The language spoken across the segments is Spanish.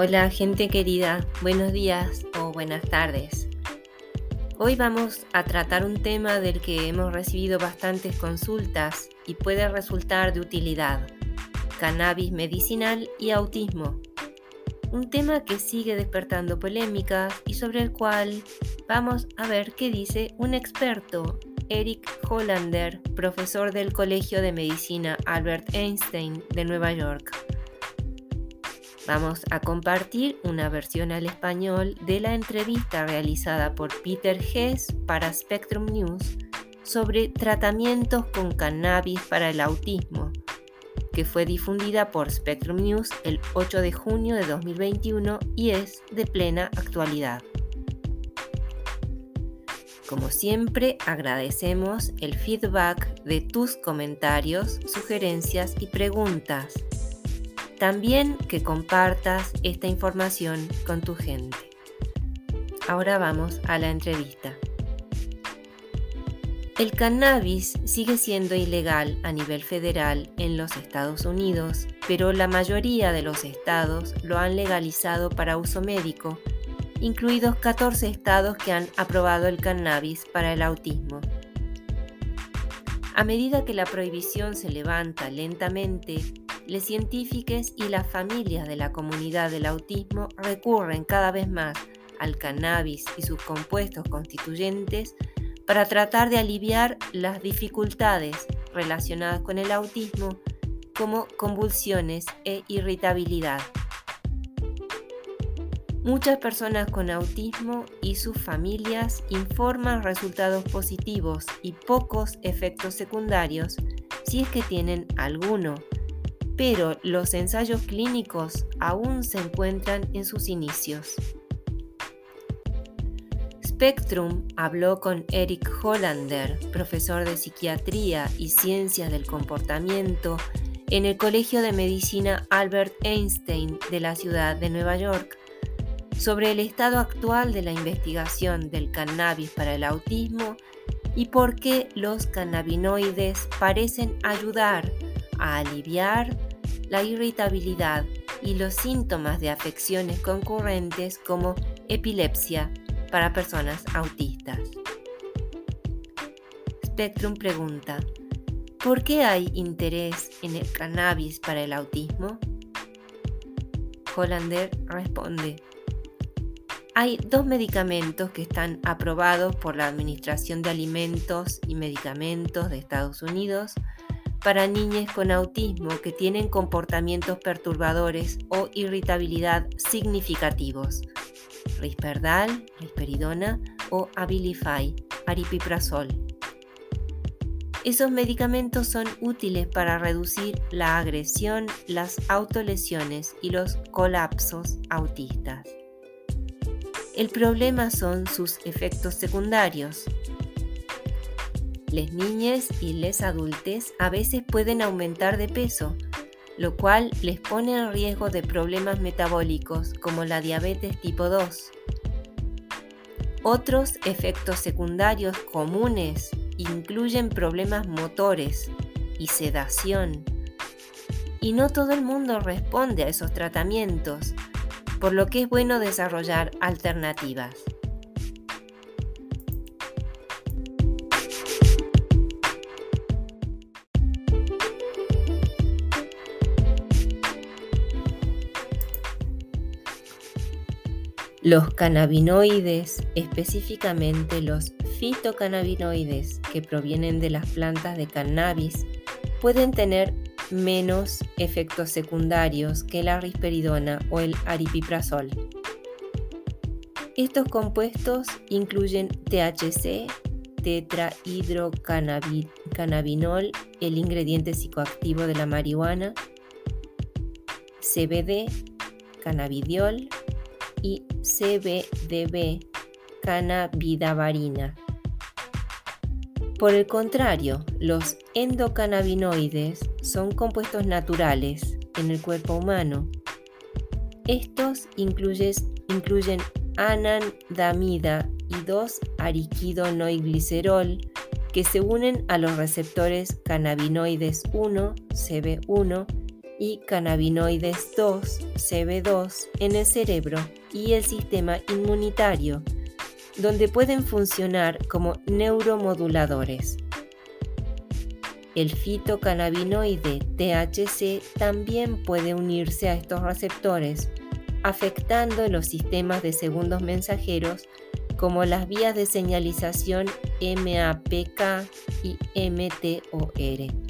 Hola gente querida, buenos días o buenas tardes. Hoy vamos a tratar un tema del que hemos recibido bastantes consultas y puede resultar de utilidad, cannabis medicinal y autismo. Un tema que sigue despertando polémica y sobre el cual vamos a ver qué dice un experto, Eric Hollander, profesor del Colegio de Medicina Albert Einstein de Nueva York. Vamos a compartir una versión al español de la entrevista realizada por Peter Hess para Spectrum News sobre tratamientos con cannabis para el autismo, que fue difundida por Spectrum News el 8 de junio de 2021 y es de plena actualidad. Como siempre, agradecemos el feedback de tus comentarios, sugerencias y preguntas también que compartas esta información con tu gente. Ahora vamos a la entrevista. El cannabis sigue siendo ilegal a nivel federal en los Estados Unidos, pero la mayoría de los estados lo han legalizado para uso médico, incluidos 14 estados que han aprobado el cannabis para el autismo. A medida que la prohibición se levanta lentamente, los científicos y las familias de la comunidad del autismo recurren cada vez más al cannabis y sus compuestos constituyentes para tratar de aliviar las dificultades relacionadas con el autismo como convulsiones e irritabilidad. Muchas personas con autismo y sus familias informan resultados positivos y pocos efectos secundarios si es que tienen alguno pero los ensayos clínicos aún se encuentran en sus inicios. Spectrum habló con Eric Hollander, profesor de psiquiatría y ciencias del comportamiento en el Colegio de Medicina Albert Einstein de la ciudad de Nueva York, sobre el estado actual de la investigación del cannabis para el autismo y por qué los cannabinoides parecen ayudar a aliviar la irritabilidad y los síntomas de afecciones concurrentes como epilepsia para personas autistas. Spectrum pregunta, ¿por qué hay interés en el cannabis para el autismo? Hollander responde, hay dos medicamentos que están aprobados por la Administración de Alimentos y Medicamentos de Estados Unidos para niñas con autismo que tienen comportamientos perturbadores o irritabilidad significativos. Risperdal, risperidona o Abilify, aripiprazol. Esos medicamentos son útiles para reducir la agresión, las autolesiones y los colapsos autistas. El problema son sus efectos secundarios, las niñas y les adultos a veces pueden aumentar de peso, lo cual les pone en riesgo de problemas metabólicos como la diabetes tipo 2. Otros efectos secundarios comunes incluyen problemas motores y sedación. Y no todo el mundo responde a esos tratamientos, por lo que es bueno desarrollar alternativas. Los cannabinoides, específicamente los fitocannabinoides que provienen de las plantas de cannabis, pueden tener menos efectos secundarios que la risperidona o el aripiprazol. Estos compuestos incluyen THC, tetrahidrocannabinol, el ingrediente psicoactivo de la marihuana, CBD, cannabidiol, y CBDB, cannabidavarina. Por el contrario, los endocannabinoides son compuestos naturales en el cuerpo humano. Estos incluyen anandamida y 2-ariquidonoiglicerol que se unen a los receptores cannabinoides 1, CB1, y cannabinoides 2, CB2, en el cerebro y el sistema inmunitario, donde pueden funcionar como neuromoduladores. El fitocannabinoide THC también puede unirse a estos receptores, afectando los sistemas de segundos mensajeros como las vías de señalización MAPK y MTOR.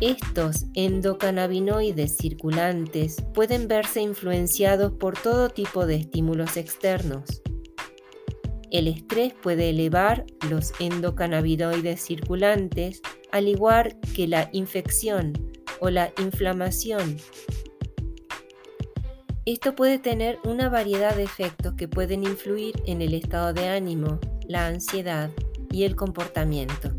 Estos endocannabinoides circulantes pueden verse influenciados por todo tipo de estímulos externos. El estrés puede elevar los endocannabinoides circulantes, al igual que la infección o la inflamación. Esto puede tener una variedad de efectos que pueden influir en el estado de ánimo, la ansiedad y el comportamiento.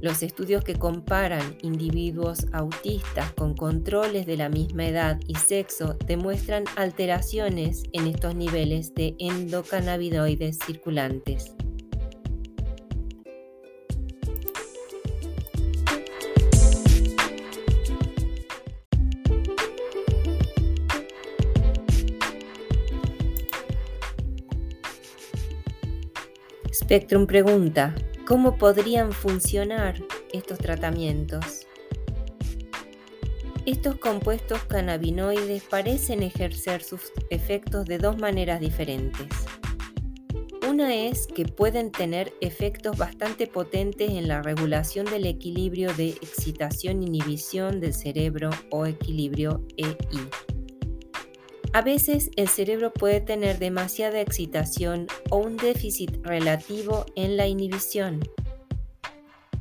Los estudios que comparan individuos autistas con controles de la misma edad y sexo demuestran alteraciones en estos niveles de endocannabinoides circulantes. Spectrum pregunta, ¿Cómo podrían funcionar estos tratamientos? Estos compuestos cannabinoides parecen ejercer sus efectos de dos maneras diferentes. Una es que pueden tener efectos bastante potentes en la regulación del equilibrio de excitación-inhibición del cerebro o equilibrio EI. A veces el cerebro puede tener demasiada excitación o un déficit relativo en la inhibición.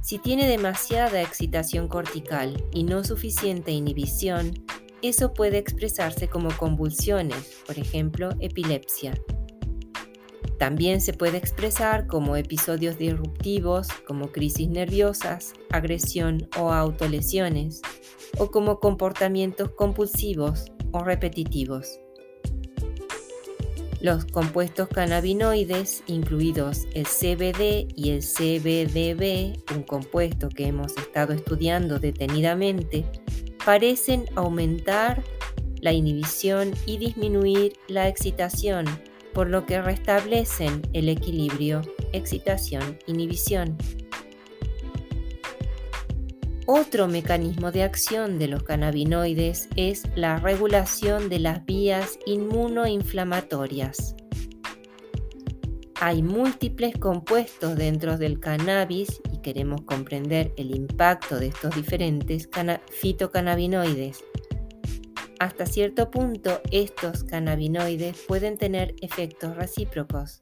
Si tiene demasiada excitación cortical y no suficiente inhibición, eso puede expresarse como convulsiones, por ejemplo, epilepsia. También se puede expresar como episodios disruptivos, como crisis nerviosas, agresión o autolesiones, o como comportamientos compulsivos, o repetitivos. Los compuestos cannabinoides, incluidos el CBD y el CBDB, un compuesto que hemos estado estudiando detenidamente, parecen aumentar la inhibición y disminuir la excitación, por lo que restablecen el equilibrio excitación-inhibición. Otro mecanismo de acción de los cannabinoides es la regulación de las vías inmunoinflamatorias. Hay múltiples compuestos dentro del cannabis y queremos comprender el impacto de estos diferentes fitocannabinoides. Hasta cierto punto, estos cannabinoides pueden tener efectos recíprocos.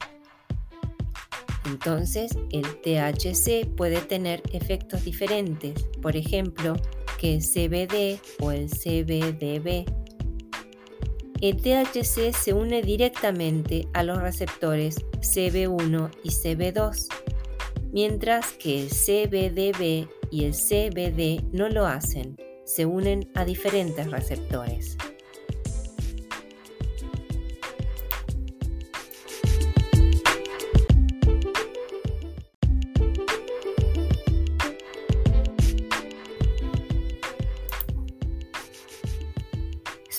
Entonces, el THC puede tener efectos diferentes, por ejemplo, que el CBD o el CBDB. El THC se une directamente a los receptores CB1 y CB2, mientras que el CBDB y el CBD no lo hacen, se unen a diferentes receptores.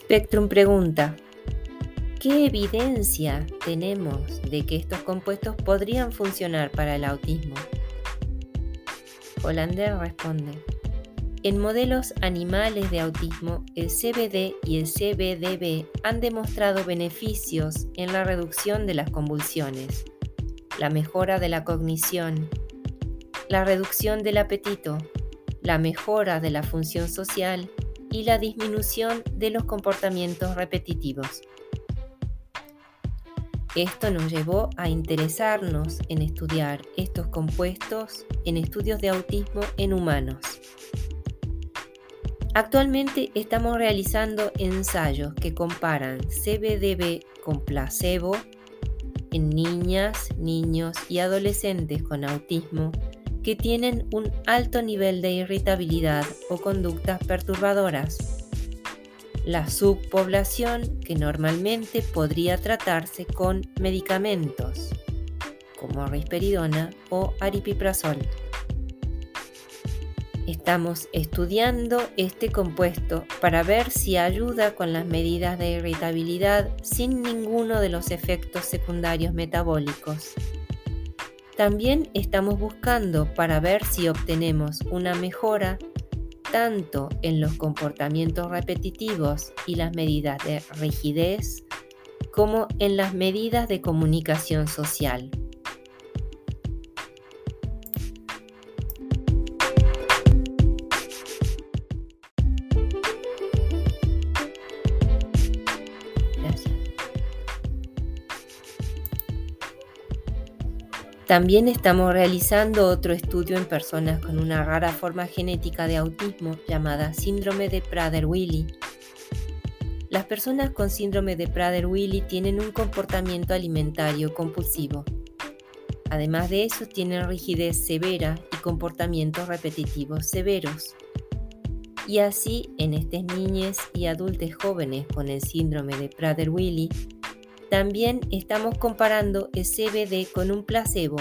Spectrum pregunta, ¿qué evidencia tenemos de que estos compuestos podrían funcionar para el autismo? Hollander responde, en modelos animales de autismo, el CBD y el CBDB han demostrado beneficios en la reducción de las convulsiones, la mejora de la cognición, la reducción del apetito, la mejora de la función social y la disminución de los comportamientos repetitivos. Esto nos llevó a interesarnos en estudiar estos compuestos en estudios de autismo en humanos. Actualmente estamos realizando ensayos que comparan CBDB con placebo en niñas, niños y adolescentes con autismo que tienen un alto nivel de irritabilidad o conductas perturbadoras. La subpoblación que normalmente podría tratarse con medicamentos como risperidona o aripiprazol. Estamos estudiando este compuesto para ver si ayuda con las medidas de irritabilidad sin ninguno de los efectos secundarios metabólicos. También estamos buscando para ver si obtenemos una mejora tanto en los comportamientos repetitivos y las medidas de rigidez como en las medidas de comunicación social. También estamos realizando otro estudio en personas con una rara forma genética de autismo llamada síndrome de Prader-Willi. Las personas con síndrome de Prader-Willi tienen un comportamiento alimentario compulsivo. Además de eso, tienen rigidez severa y comportamientos repetitivos severos. Y así, en estas niñas y adultos jóvenes con el síndrome de Prader-Willi, también estamos comparando el CBD con un placebo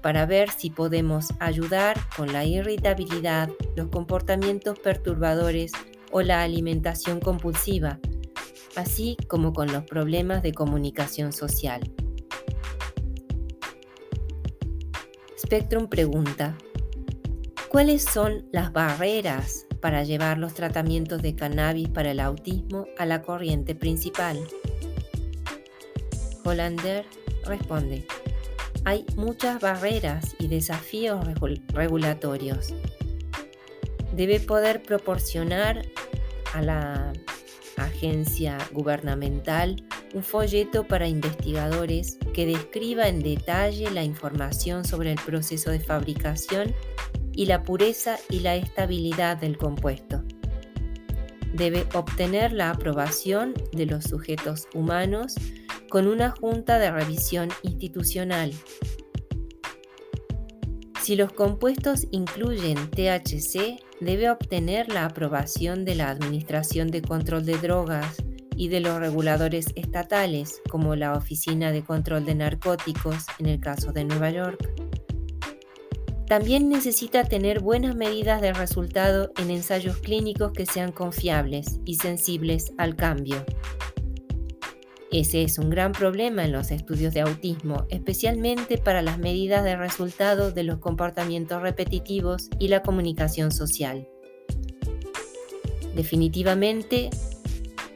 para ver si podemos ayudar con la irritabilidad, los comportamientos perturbadores o la alimentación compulsiva, así como con los problemas de comunicación social. Spectrum pregunta, ¿cuáles son las barreras para llevar los tratamientos de cannabis para el autismo a la corriente principal? Hollander responde, hay muchas barreras y desafíos regulatorios. Debe poder proporcionar a la agencia gubernamental un folleto para investigadores que describa en detalle la información sobre el proceso de fabricación y la pureza y la estabilidad del compuesto. Debe obtener la aprobación de los sujetos humanos con una junta de revisión institucional. Si los compuestos incluyen THC, debe obtener la aprobación de la Administración de Control de Drogas y de los reguladores estatales, como la Oficina de Control de Narcóticos en el caso de Nueva York. También necesita tener buenas medidas de resultado en ensayos clínicos que sean confiables y sensibles al cambio. Ese es un gran problema en los estudios de autismo, especialmente para las medidas de resultado de los comportamientos repetitivos y la comunicación social. Definitivamente,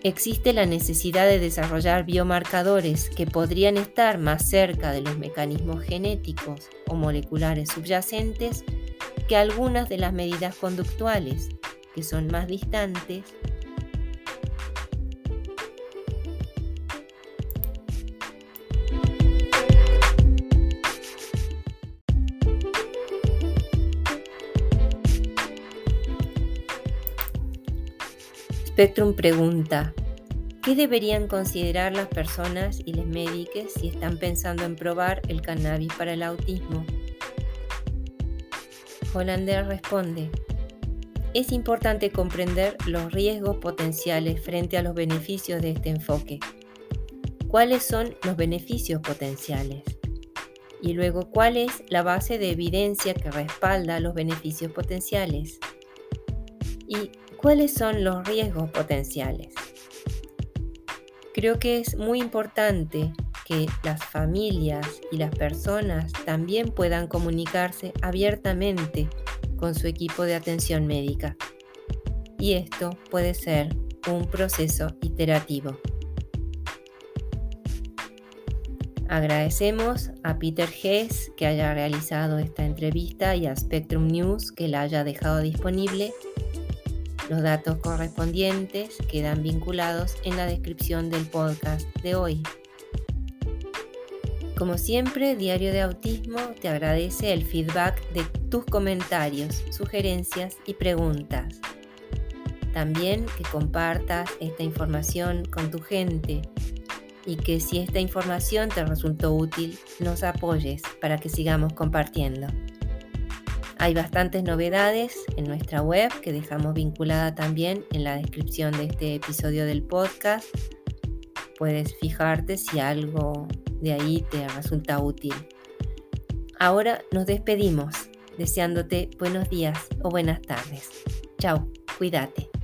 existe la necesidad de desarrollar biomarcadores que podrían estar más cerca de los mecanismos genéticos o moleculares subyacentes que algunas de las medidas conductuales, que son más distantes Spectrum pregunta, ¿qué deberían considerar las personas y los médicos si están pensando en probar el cannabis para el autismo? Hollander responde, es importante comprender los riesgos potenciales frente a los beneficios de este enfoque. ¿Cuáles son los beneficios potenciales? Y luego, ¿cuál es la base de evidencia que respalda los beneficios potenciales? ¿Y ¿Cuáles son los riesgos potenciales? Creo que es muy importante que las familias y las personas también puedan comunicarse abiertamente con su equipo de atención médica. Y esto puede ser un proceso iterativo. Agradecemos a Peter Hess que haya realizado esta entrevista y a Spectrum News que la haya dejado disponible los datos correspondientes quedan vinculados en la descripción del podcast de hoy. Como siempre, Diario de Autismo te agradece el feedback de tus comentarios, sugerencias y preguntas. También que compartas esta información con tu gente y que si esta información te resultó útil, nos apoyes para que sigamos compartiendo. Hay bastantes novedades en nuestra web que dejamos vinculada también en la descripción de este episodio del podcast. Puedes fijarte si algo de ahí te resulta útil. Ahora nos despedimos. deseándote buenos días o buenas tardes. Chao, cuídate.